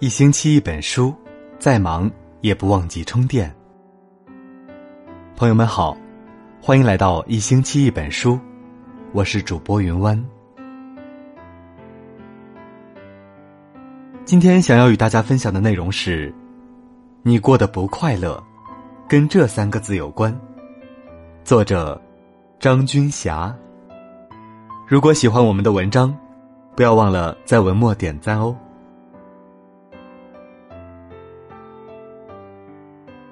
一星期一本书，再忙也不忘记充电。朋友们好，欢迎来到一星期一本书，我是主播云湾。今天想要与大家分享的内容是：你过得不快乐，跟这三个字有关。作者张军霞。如果喜欢我们的文章，不要忘了在文末点赞哦。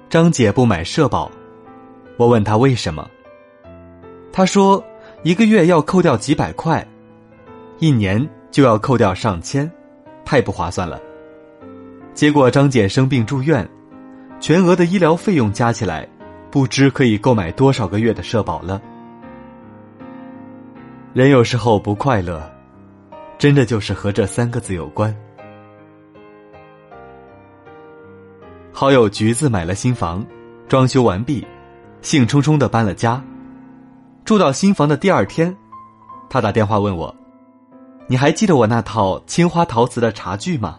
张姐不买社保，我问她为什么，她说一个月要扣掉几百块，一年就要扣掉上千。太不划算了。结果张姐生病住院，全额的医疗费用加起来，不知可以购买多少个月的社保了。人有时候不快乐，真的就是和这三个字有关。好友橘子买了新房，装修完毕，兴冲冲的搬了家。住到新房的第二天，他打电话问我。你还记得我那套青花陶瓷的茶具吗？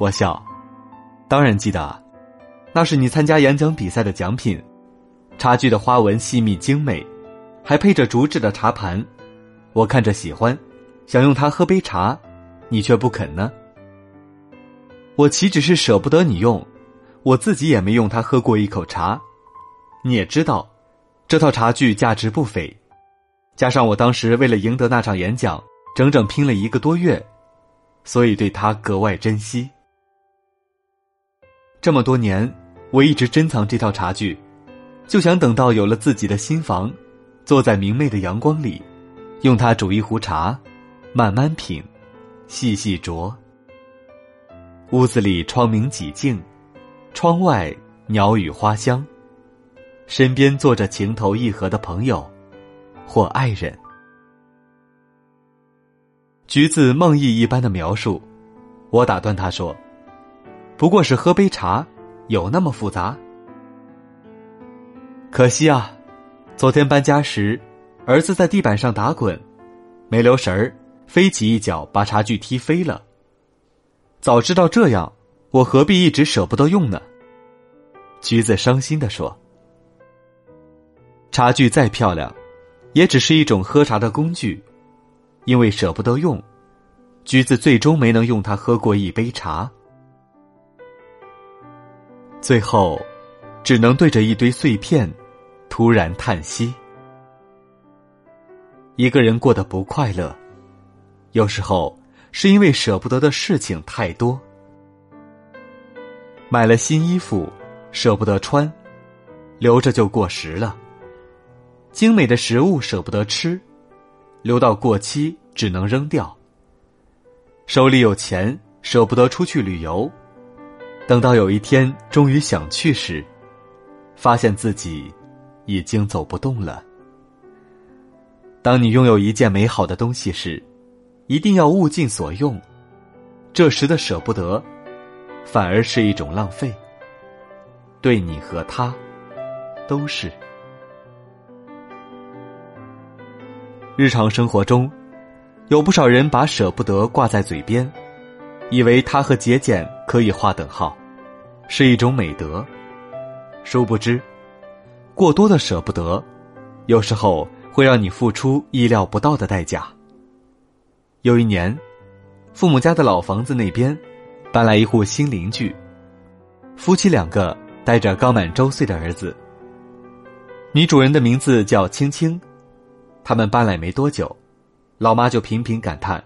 我笑，当然记得啊，那是你参加演讲比赛的奖品。茶具的花纹细密精美，还配着竹制的茶盘。我看着喜欢，想用它喝杯茶，你却不肯呢。我岂止是舍不得你用，我自己也没用它喝过一口茶。你也知道，这套茶具价值不菲，加上我当时为了赢得那场演讲。整整拼了一个多月，所以对他格外珍惜。这么多年，我一直珍藏这套茶具，就想等到有了自己的新房，坐在明媚的阳光里，用它煮一壶茶，慢慢品，细细酌。屋子里窗明几净，窗外鸟语花香，身边坐着情投意合的朋友或爱人。橘子梦呓一般的描述，我打断他说：“不过是喝杯茶，有那么复杂？”可惜啊，昨天搬家时，儿子在地板上打滚，没留神儿，飞起一脚把茶具踢飞了。早知道这样，我何必一直舍不得用呢？橘子伤心的说：“茶具再漂亮，也只是一种喝茶的工具。”因为舍不得用，橘子最终没能用它喝过一杯茶，最后只能对着一堆碎片突然叹息。一个人过得不快乐，有时候是因为舍不得的事情太多。买了新衣服，舍不得穿，留着就过时了；精美的食物舍不得吃。留到过期只能扔掉。手里有钱舍不得出去旅游，等到有一天终于想去时，发现自己已经走不动了。当你拥有一件美好的东西时，一定要物尽所用。这时的舍不得，反而是一种浪费。对你和他，都是。日常生活中，有不少人把舍不得挂在嘴边，以为它和节俭可以划等号，是一种美德。殊不知，过多的舍不得，有时候会让你付出意料不到的代价。有一年，父母家的老房子那边搬来一户新邻居，夫妻两个带着刚满周岁的儿子。女主人的名字叫青青。他们搬来没多久，老妈就频频感叹：“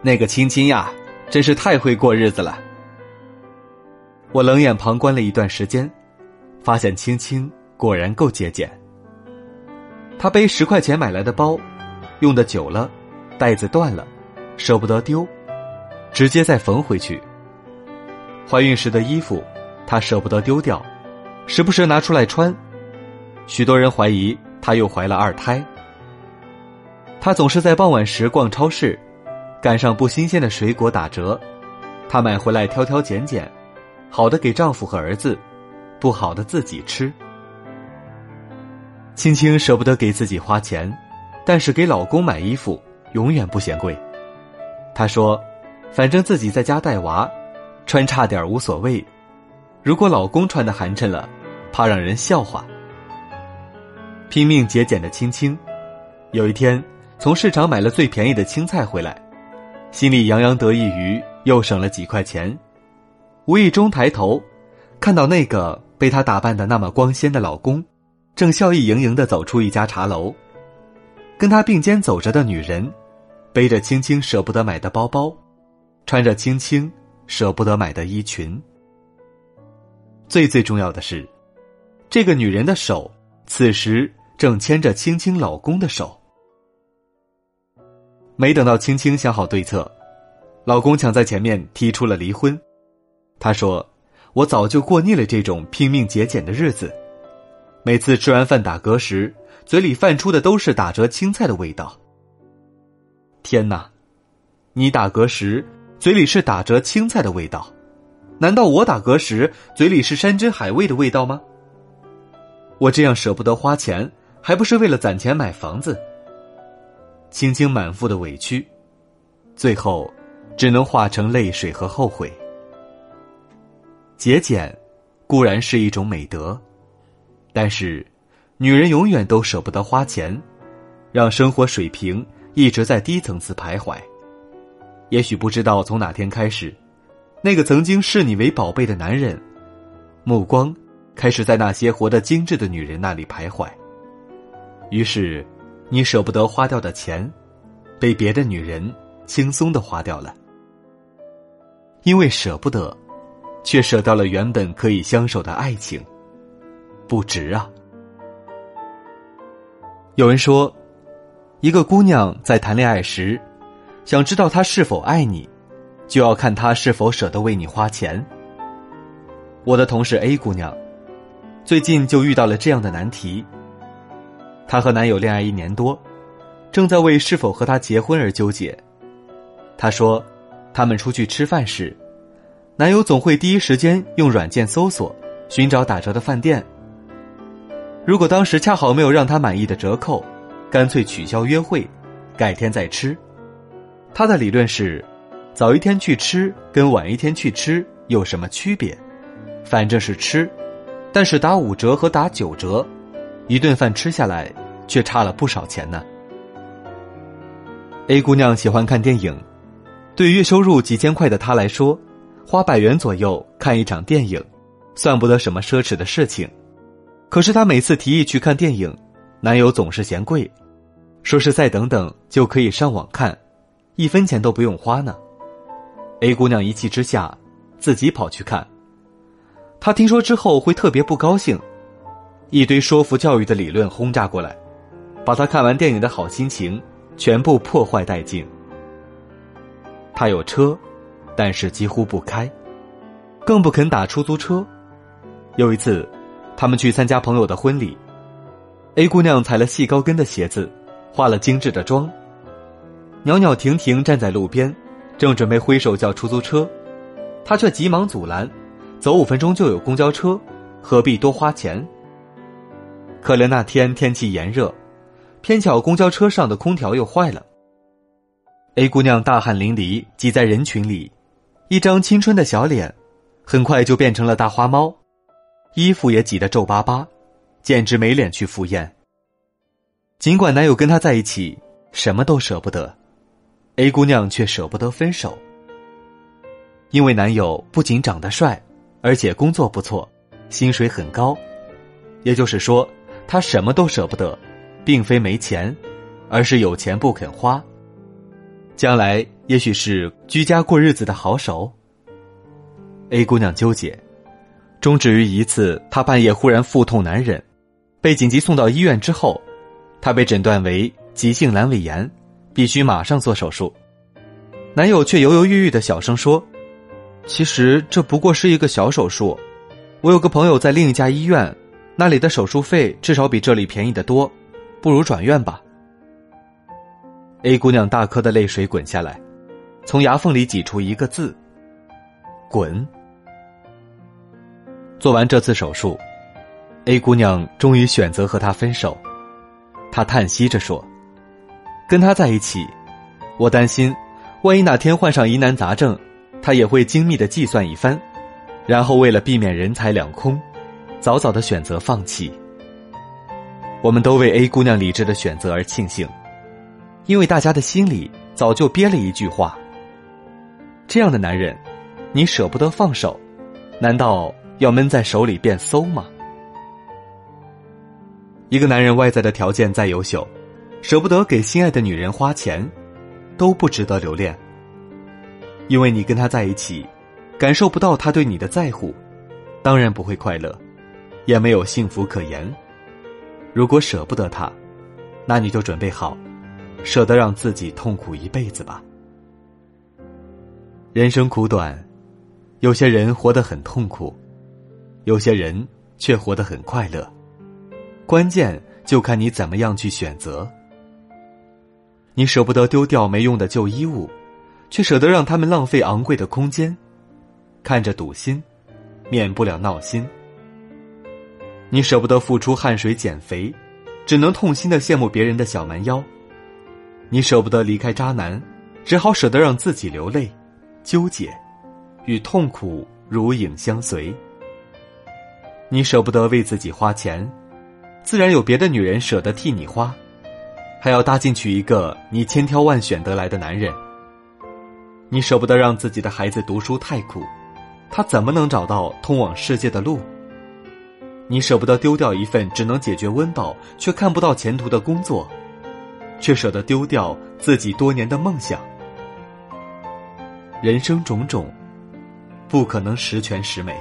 那个青青呀，真是太会过日子了。”我冷眼旁观了一段时间，发现青青果然够节俭。他背十块钱买来的包，用的久了，带子断了，舍不得丢，直接再缝回去。怀孕时的衣服，她舍不得丢掉，时不时拿出来穿。许多人怀疑。她又怀了二胎。她总是在傍晚时逛超市，赶上不新鲜的水果打折，她买回来挑挑拣拣，好的给丈夫和儿子，不好的自己吃。青青舍不得给自己花钱，但是给老公买衣服永远不嫌贵。她说：“反正自己在家带娃，穿差点无所谓。如果老公穿的寒碜了，怕让人笑话。拼命节俭的青青，有一天从市场买了最便宜的青菜回来，心里洋洋得意于又省了几块钱。无意中抬头，看到那个被她打扮的那么光鲜的老公，正笑意盈盈的走出一家茶楼。跟他并肩走着的女人，背着青青舍不得买的包包，穿着青青舍不得买的衣裙。最最重要的是，这个女人的手此时正牵着青青老公的手。没等到青青想好对策，老公抢在前面提出了离婚。他说：“我早就过腻了这种拼命节俭的日子，每次吃完饭打嗝时。”嘴里泛出的都是打折青菜的味道。天哪，你打嗝时嘴里是打折青菜的味道，难道我打嗝时嘴里是山珍海味的味道吗？我这样舍不得花钱，还不是为了攒钱买房子？青青满腹的委屈，最后只能化成泪水和后悔。节俭固然是一种美德，但是。女人永远都舍不得花钱，让生活水平一直在低层次徘徊。也许不知道从哪天开始，那个曾经视你为宝贝的男人，目光开始在那些活得精致的女人那里徘徊。于是，你舍不得花掉的钱，被别的女人轻松的花掉了。因为舍不得，却舍掉了原本可以相守的爱情，不值啊！有人说，一个姑娘在谈恋爱时，想知道他是否爱你，就要看他是否舍得为你花钱。我的同事 A 姑娘，最近就遇到了这样的难题。她和男友恋爱一年多，正在为是否和他结婚而纠结。她说，他们出去吃饭时，男友总会第一时间用软件搜索，寻找打折的饭店。如果当时恰好没有让他满意的折扣，干脆取消约会，改天再吃。他的理论是：早一天去吃跟晚一天去吃有什么区别？反正是吃，但是打五折和打九折，一顿饭吃下来却差了不少钱呢。A 姑娘喜欢看电影，对月收入几千块的她来说，花百元左右看一场电影，算不得什么奢侈的事情。可是她每次提议去看电影，男友总是嫌贵，说是再等等就可以上网看，一分钱都不用花呢。A 姑娘一气之下，自己跑去看。她听说之后会特别不高兴，一堆说服教育的理论轰炸过来，把她看完电影的好心情全部破坏殆尽。她有车，但是几乎不开，更不肯打出租车。有一次。他们去参加朋友的婚礼，A 姑娘踩了细高跟的鞋子，化了精致的妆，袅袅婷婷站在路边，正准备挥手叫出租车，她却急忙阻拦：“走五分钟就有公交车，何必多花钱？”可怜那天天气炎热，偏巧公交车上的空调又坏了。A 姑娘大汗淋漓，挤在人群里，一张青春的小脸，很快就变成了大花猫。衣服也挤得皱巴巴，简直没脸去赴宴。尽管男友跟她在一起，什么都舍不得，A 姑娘却舍不得分手。因为男友不仅长得帅，而且工作不错，薪水很高。也就是说，她什么都舍不得，并非没钱，而是有钱不肯花。将来也许是居家过日子的好手。A 姑娘纠结。终止于一次，她半夜忽然腹痛难忍，被紧急送到医院之后，她被诊断为急性阑尾炎，必须马上做手术。男友却犹犹豫豫的小声说：“其实这不过是一个小手术，我有个朋友在另一家医院，那里的手术费至少比这里便宜的多，不如转院吧。”A 姑娘大颗的泪水滚下来，从牙缝里挤出一个字：“滚。”做完这次手术，A 姑娘终于选择和他分手。她叹息着说：“跟他在一起，我担心万一哪天患上疑难杂症，他也会精密的计算一番，然后为了避免人财两空，早早的选择放弃。我们都为 A 姑娘理智的选择而庆幸，因为大家的心里早就憋了一句话：这样的男人，你舍不得放手，难道要闷在手里变馊吗？一个男人外在的条件再优秀，舍不得给心爱的女人花钱，都不值得留恋。因为你跟他在一起，感受不到他对你的在乎，当然不会快乐，也没有幸福可言。如果舍不得他，那你就准备好，舍得让自己痛苦一辈子吧。人生苦短，有些人活得很痛苦，有些人却活得很快乐。关键就看你怎么样去选择。你舍不得丢掉没用的旧衣物，却舍得让他们浪费昂贵的空间，看着堵心，免不了闹心。你舍不得付出汗水减肥，只能痛心的羡慕别人的小蛮腰。你舍不得离开渣男，只好舍得让自己流泪、纠结，与痛苦如影相随。你舍不得为自己花钱。自然有别的女人舍得替你花，还要搭进去一个你千挑万选得来的男人。你舍不得让自己的孩子读书太苦，他怎么能找到通往世界的路？你舍不得丢掉一份只能解决温饱却看不到前途的工作，却舍得丢掉自己多年的梦想。人生种种，不可能十全十美，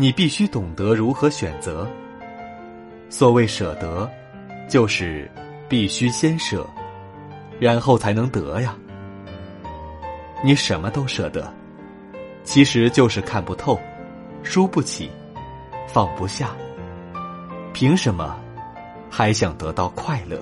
你必须懂得如何选择。所谓舍得，就是必须先舍，然后才能得呀。你什么都舍得，其实就是看不透，输不起，放不下。凭什么还想得到快乐？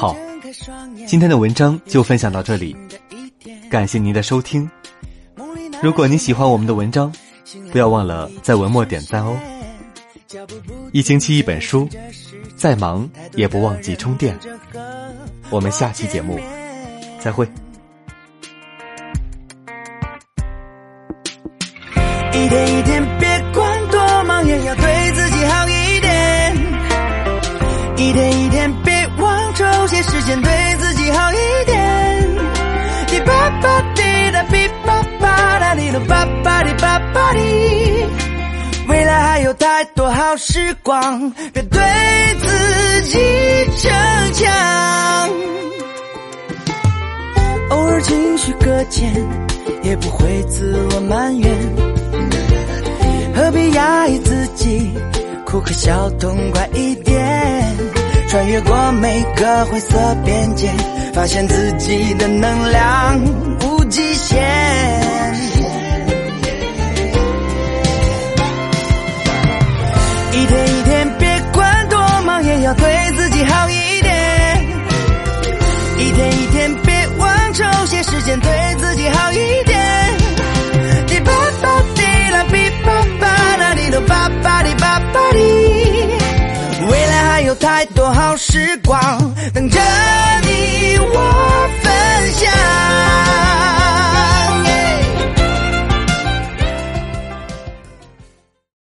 好，今天的文章就分享到这里，感谢您的收听。如果你喜欢我们的文章，不要忘了在文末点赞哦。一星期一本书，再忙也不忘记充电。我们下期节目再会。一天一天，别管多忙，也要对自己好一点。一天一。时间对自己好一点。滴吧吧滴答滴吧吧哒滴噜吧吧滴吧吧滴。未来还有太多好时光，别对自己逞强。偶尔情绪搁浅，也不会自我埋怨。何必压抑自己，哭和笑痛快一点。穿越过每个灰色边界，发现自己的能量无极限。一天一天，别管多忙，也要对自己好一点。一天一天，别忘抽些时间对多好时光等着